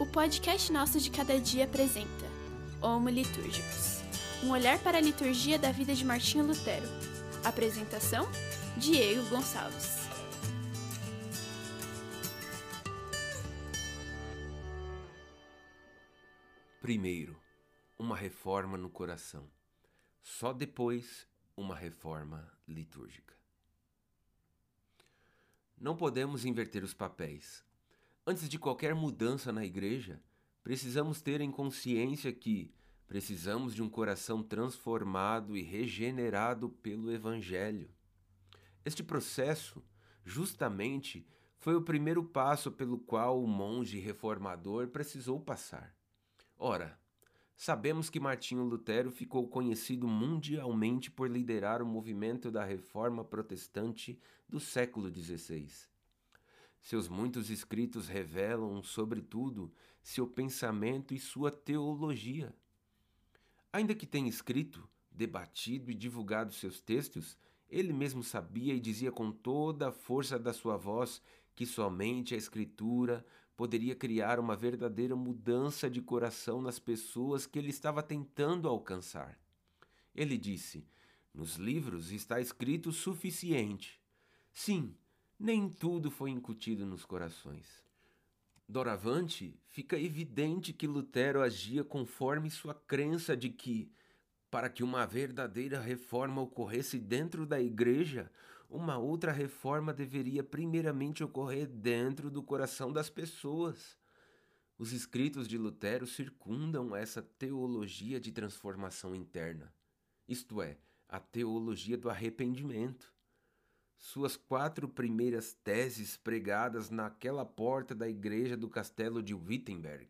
O podcast Nosso de Cada Dia apresenta Homo Litúrgicos um olhar para a liturgia da vida de Martinho Lutero. Apresentação: Diego Gonçalves. Primeiro, uma reforma no coração. Só depois, uma reforma litúrgica. Não podemos inverter os papéis. Antes de qualquer mudança na igreja, precisamos ter em consciência que precisamos de um coração transformado e regenerado pelo Evangelho. Este processo, justamente, foi o primeiro passo pelo qual o monge reformador precisou passar. Ora, sabemos que Martinho Lutero ficou conhecido mundialmente por liderar o movimento da reforma protestante do século XVI. Seus muitos escritos revelam, sobretudo, seu pensamento e sua teologia. Ainda que tenha escrito, debatido e divulgado seus textos, ele mesmo sabia e dizia com toda a força da sua voz que somente a Escritura poderia criar uma verdadeira mudança de coração nas pessoas que ele estava tentando alcançar. Ele disse: Nos livros está escrito o suficiente. Sim, nem tudo foi incutido nos corações. Doravante, fica evidente que Lutero agia conforme sua crença de que, para que uma verdadeira reforma ocorresse dentro da igreja, uma outra reforma deveria primeiramente ocorrer dentro do coração das pessoas. Os escritos de Lutero circundam essa teologia de transformação interna, isto é, a teologia do arrependimento. Suas quatro primeiras teses pregadas naquela porta da igreja do castelo de Wittenberg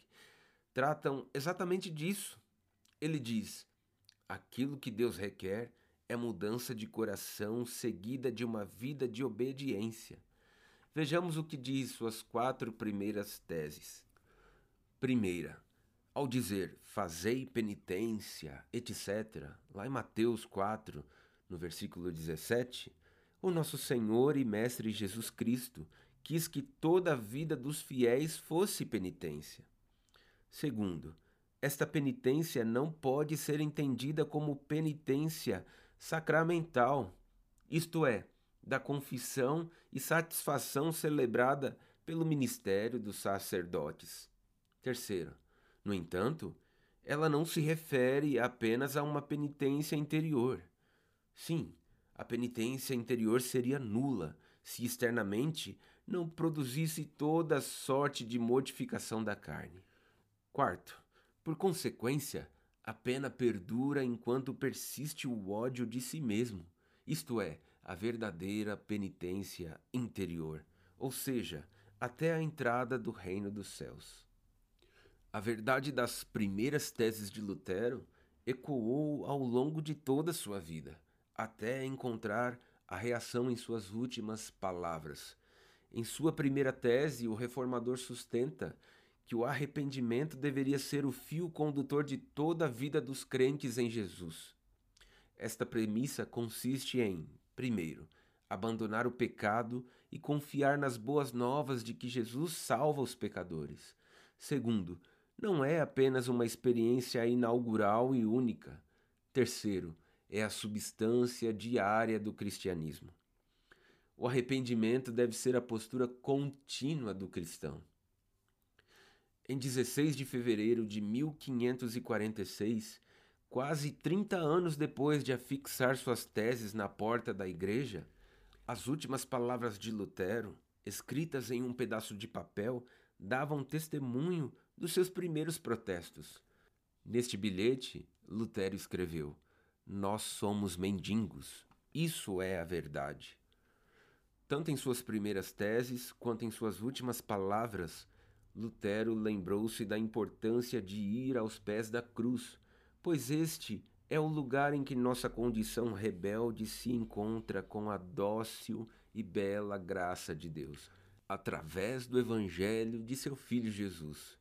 tratam exatamente disso. Ele diz: aquilo que Deus requer é mudança de coração seguida de uma vida de obediência. Vejamos o que diz suas quatro primeiras teses. Primeira, ao dizer fazei penitência, etc., lá em Mateus 4, no versículo 17, o nosso Senhor e Mestre Jesus Cristo quis que toda a vida dos fiéis fosse penitência. Segundo, esta penitência não pode ser entendida como penitência sacramental, isto é, da confissão e satisfação celebrada pelo ministério dos sacerdotes. Terceiro, no entanto, ela não se refere apenas a uma penitência interior. Sim, a penitência interior seria nula se externamente não produzisse toda sorte de mortificação da carne. Quarto, por consequência, a pena perdura enquanto persiste o ódio de si mesmo, isto é, a verdadeira penitência interior, ou seja, até a entrada do reino dos céus. A verdade das primeiras teses de Lutero ecoou ao longo de toda a sua vida, até encontrar a reação em suas últimas palavras. Em sua primeira tese, o reformador sustenta que o arrependimento deveria ser o fio condutor de toda a vida dos crentes em Jesus. Esta premissa consiste em, primeiro, abandonar o pecado e confiar nas boas novas de que Jesus salva os pecadores. Segundo, não é apenas uma experiência inaugural e única. Terceiro, é a substância diária do cristianismo. O arrependimento deve ser a postura contínua do cristão. Em 16 de fevereiro de 1546, quase 30 anos depois de afixar suas teses na porta da igreja, as últimas palavras de Lutero, escritas em um pedaço de papel, davam testemunho dos seus primeiros protestos. Neste bilhete, Lutero escreveu: Nós somos mendigos. Isso é a verdade. Tanto em suas primeiras teses quanto em suas últimas palavras, Lutero lembrou-se da importância de ir aos pés da cruz, pois este é o lugar em que nossa condição rebelde se encontra com a dócil e bela graça de Deus, através do Evangelho de seu Filho Jesus.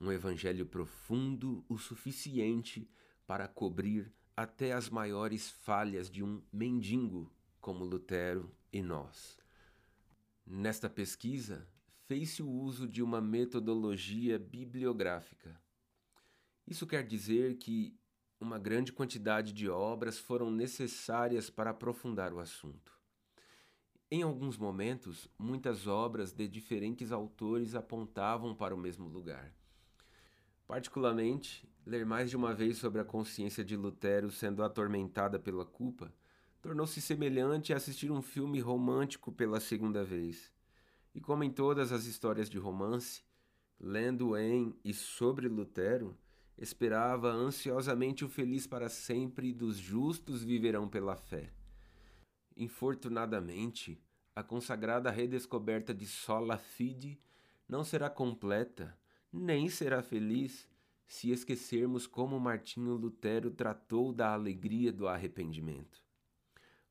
Um Evangelho profundo o suficiente para cobrir até as maiores falhas de um mendigo como Lutero e nós. Nesta pesquisa, fez-se o uso de uma metodologia bibliográfica. Isso quer dizer que uma grande quantidade de obras foram necessárias para aprofundar o assunto. Em alguns momentos, muitas obras de diferentes autores apontavam para o mesmo lugar. Particularmente, ler mais de uma vez sobre a consciência de Lutero sendo atormentada pela culpa tornou-se semelhante a assistir um filme romântico pela segunda vez. E como em todas as histórias de romance, lendo em e sobre Lutero, esperava ansiosamente o feliz para sempre dos justos viverão pela fé. Infortunadamente, a consagrada redescoberta de sola fide não será completa, nem será feliz, se esquecermos como Martinho Lutero tratou da alegria do arrependimento.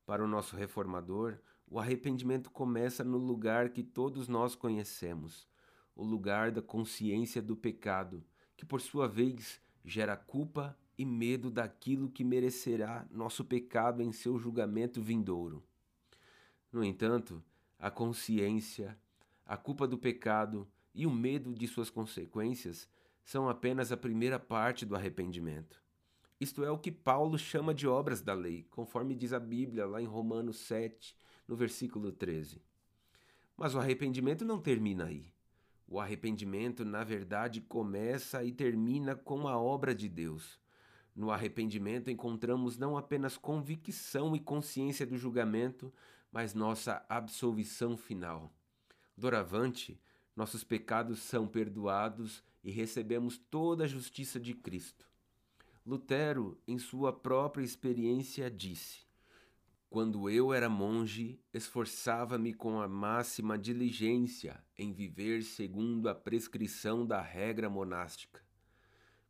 Para o nosso reformador, o arrependimento começa no lugar que todos nós conhecemos, o lugar da consciência do pecado, que por sua vez gera culpa e medo daquilo que merecerá nosso pecado em seu julgamento vindouro. No entanto, a consciência, a culpa do pecado e o medo de suas consequências são apenas a primeira parte do arrependimento. Isto é o que Paulo chama de obras da lei, conforme diz a Bíblia lá em Romanos 7, no versículo 13. Mas o arrependimento não termina aí. O arrependimento, na verdade, começa e termina com a obra de Deus. No arrependimento encontramos não apenas convicção e consciência do julgamento, mas nossa absolvição final. Doravante, nossos pecados são perdoados e recebemos toda a justiça de Cristo. Lutero, em sua própria experiência, disse: Quando eu era monge, esforçava-me com a máxima diligência em viver segundo a prescrição da regra monástica.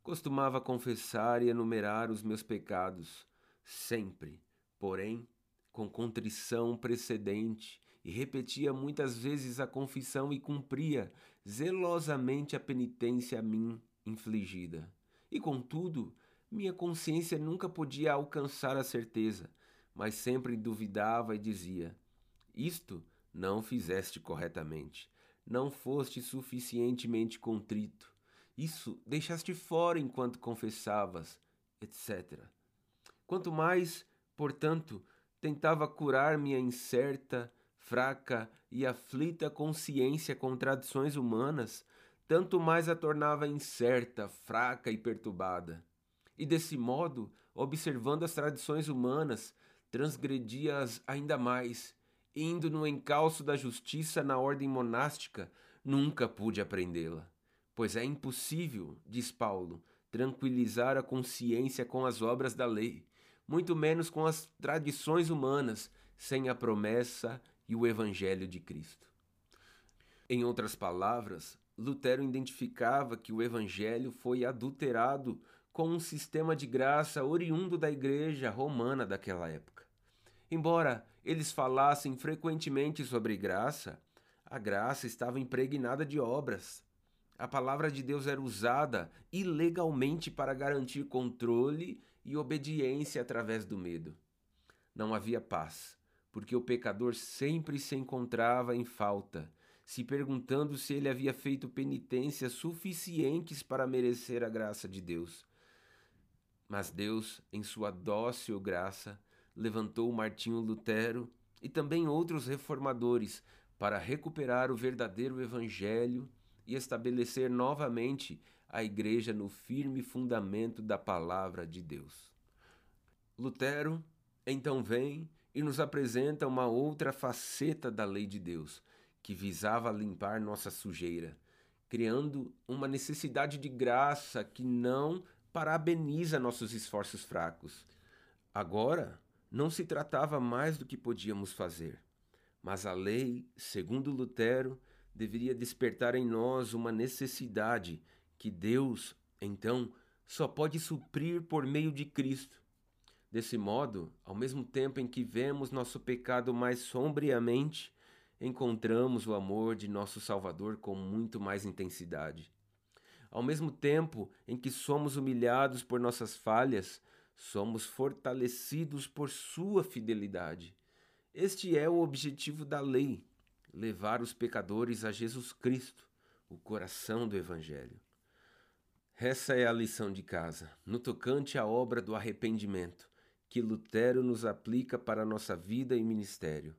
Costumava confessar e enumerar os meus pecados, sempre, porém, com contrição precedente, e repetia muitas vezes a confissão e cumpria zelosamente a penitência a mim infligida. E contudo, minha consciência nunca podia alcançar a certeza, mas sempre duvidava e dizia: Isto não fizeste corretamente, não foste suficientemente contrito, isso deixaste fora enquanto confessavas, etc. Quanto mais, portanto, tentava curar minha incerta, fraca e aflita consciência com tradições humanas, tanto mais a tornava incerta, fraca e perturbada e desse modo, observando as tradições humanas, transgredia-as ainda mais, indo no encalço da justiça na ordem monástica, nunca pude aprendê-la. Pois é impossível, diz Paulo, tranquilizar a consciência com as obras da lei, muito menos com as tradições humanas, sem a promessa e o evangelho de Cristo. Em outras palavras, Lutero identificava que o evangelho foi adulterado com um sistema de graça oriundo da igreja romana daquela época. Embora eles falassem frequentemente sobre graça, a graça estava impregnada de obras. A palavra de Deus era usada ilegalmente para garantir controle e obediência através do medo. Não havia paz, porque o pecador sempre se encontrava em falta, se perguntando se ele havia feito penitências suficientes para merecer a graça de Deus. Mas Deus, em sua dócil graça, levantou Martinho Lutero e também outros reformadores para recuperar o verdadeiro evangelho e estabelecer novamente a igreja no firme fundamento da palavra de Deus. Lutero então vem e nos apresenta uma outra faceta da lei de Deus, que visava limpar nossa sujeira, criando uma necessidade de graça que não parabeniza nossos esforços fracos. Agora, não se tratava mais do que podíamos fazer, mas a lei, segundo Lutero, deveria despertar em nós uma necessidade que Deus, então, só pode suprir por meio de Cristo. Desse modo, ao mesmo tempo em que vemos nosso pecado mais sombriamente, encontramos o amor de nosso Salvador com muito mais intensidade. Ao mesmo tempo em que somos humilhados por nossas falhas, somos fortalecidos por sua fidelidade. Este é o objetivo da lei: levar os pecadores a Jesus Cristo, o coração do Evangelho. Essa é a lição de casa, no tocante à obra do arrependimento, que Lutero nos aplica para a nossa vida e ministério.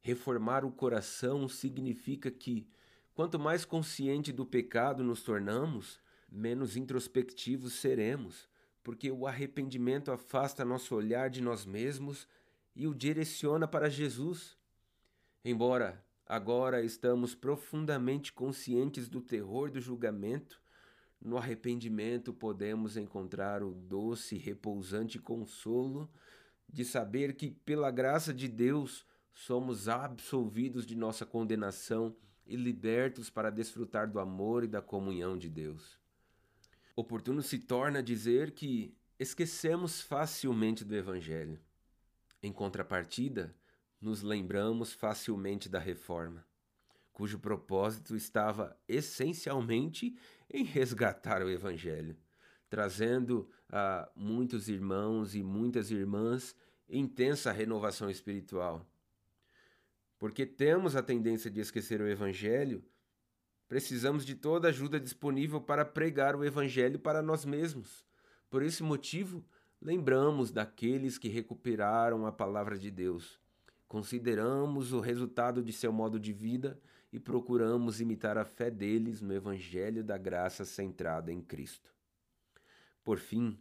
Reformar o coração significa que, quanto mais consciente do pecado nos tornamos, menos introspectivos seremos, porque o arrependimento afasta nosso olhar de nós mesmos e o direciona para Jesus. Embora agora estamos profundamente conscientes do terror do julgamento, no arrependimento podemos encontrar o doce e repousante consolo de saber que, pela graça de Deus, somos absolvidos de nossa condenação e libertos para desfrutar do amor e da comunhão de Deus. Oportuno se torna dizer que esquecemos facilmente do Evangelho. Em contrapartida, nos lembramos facilmente da reforma, cujo propósito estava essencialmente em resgatar o Evangelho, trazendo a muitos irmãos e muitas irmãs intensa renovação espiritual. Porque temos a tendência de esquecer o Evangelho, precisamos de toda ajuda disponível para pregar o Evangelho para nós mesmos. Por esse motivo, lembramos daqueles que recuperaram a palavra de Deus. Consideramos o resultado de seu modo de vida e procuramos imitar a fé deles no Evangelho da graça centrada em Cristo. Por fim,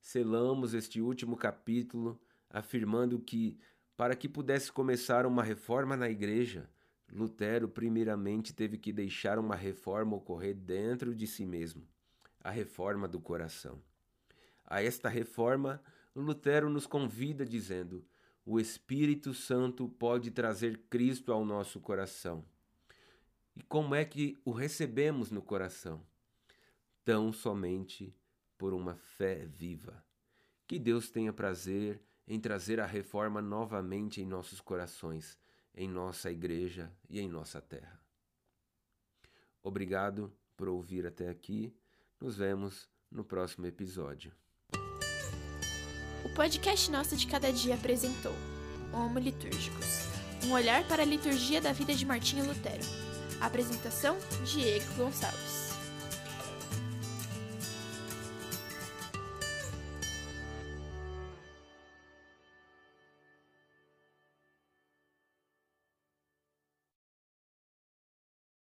selamos este último capítulo afirmando que, para que pudesse começar uma reforma na Igreja, Lutero primeiramente teve que deixar uma reforma ocorrer dentro de si mesmo, a reforma do coração. A esta reforma, Lutero nos convida dizendo: o Espírito Santo pode trazer Cristo ao nosso coração. E como é que o recebemos no coração? Tão somente por uma fé viva. Que Deus tenha prazer em trazer a reforma novamente em nossos corações, em nossa igreja e em nossa terra. Obrigado por ouvir até aqui. Nos vemos no próximo episódio. O podcast Nossa de Cada Dia apresentou Homo Litúrgicos um olhar para a liturgia da vida de Martinho Lutero. Apresentação: Diego Gonçalves.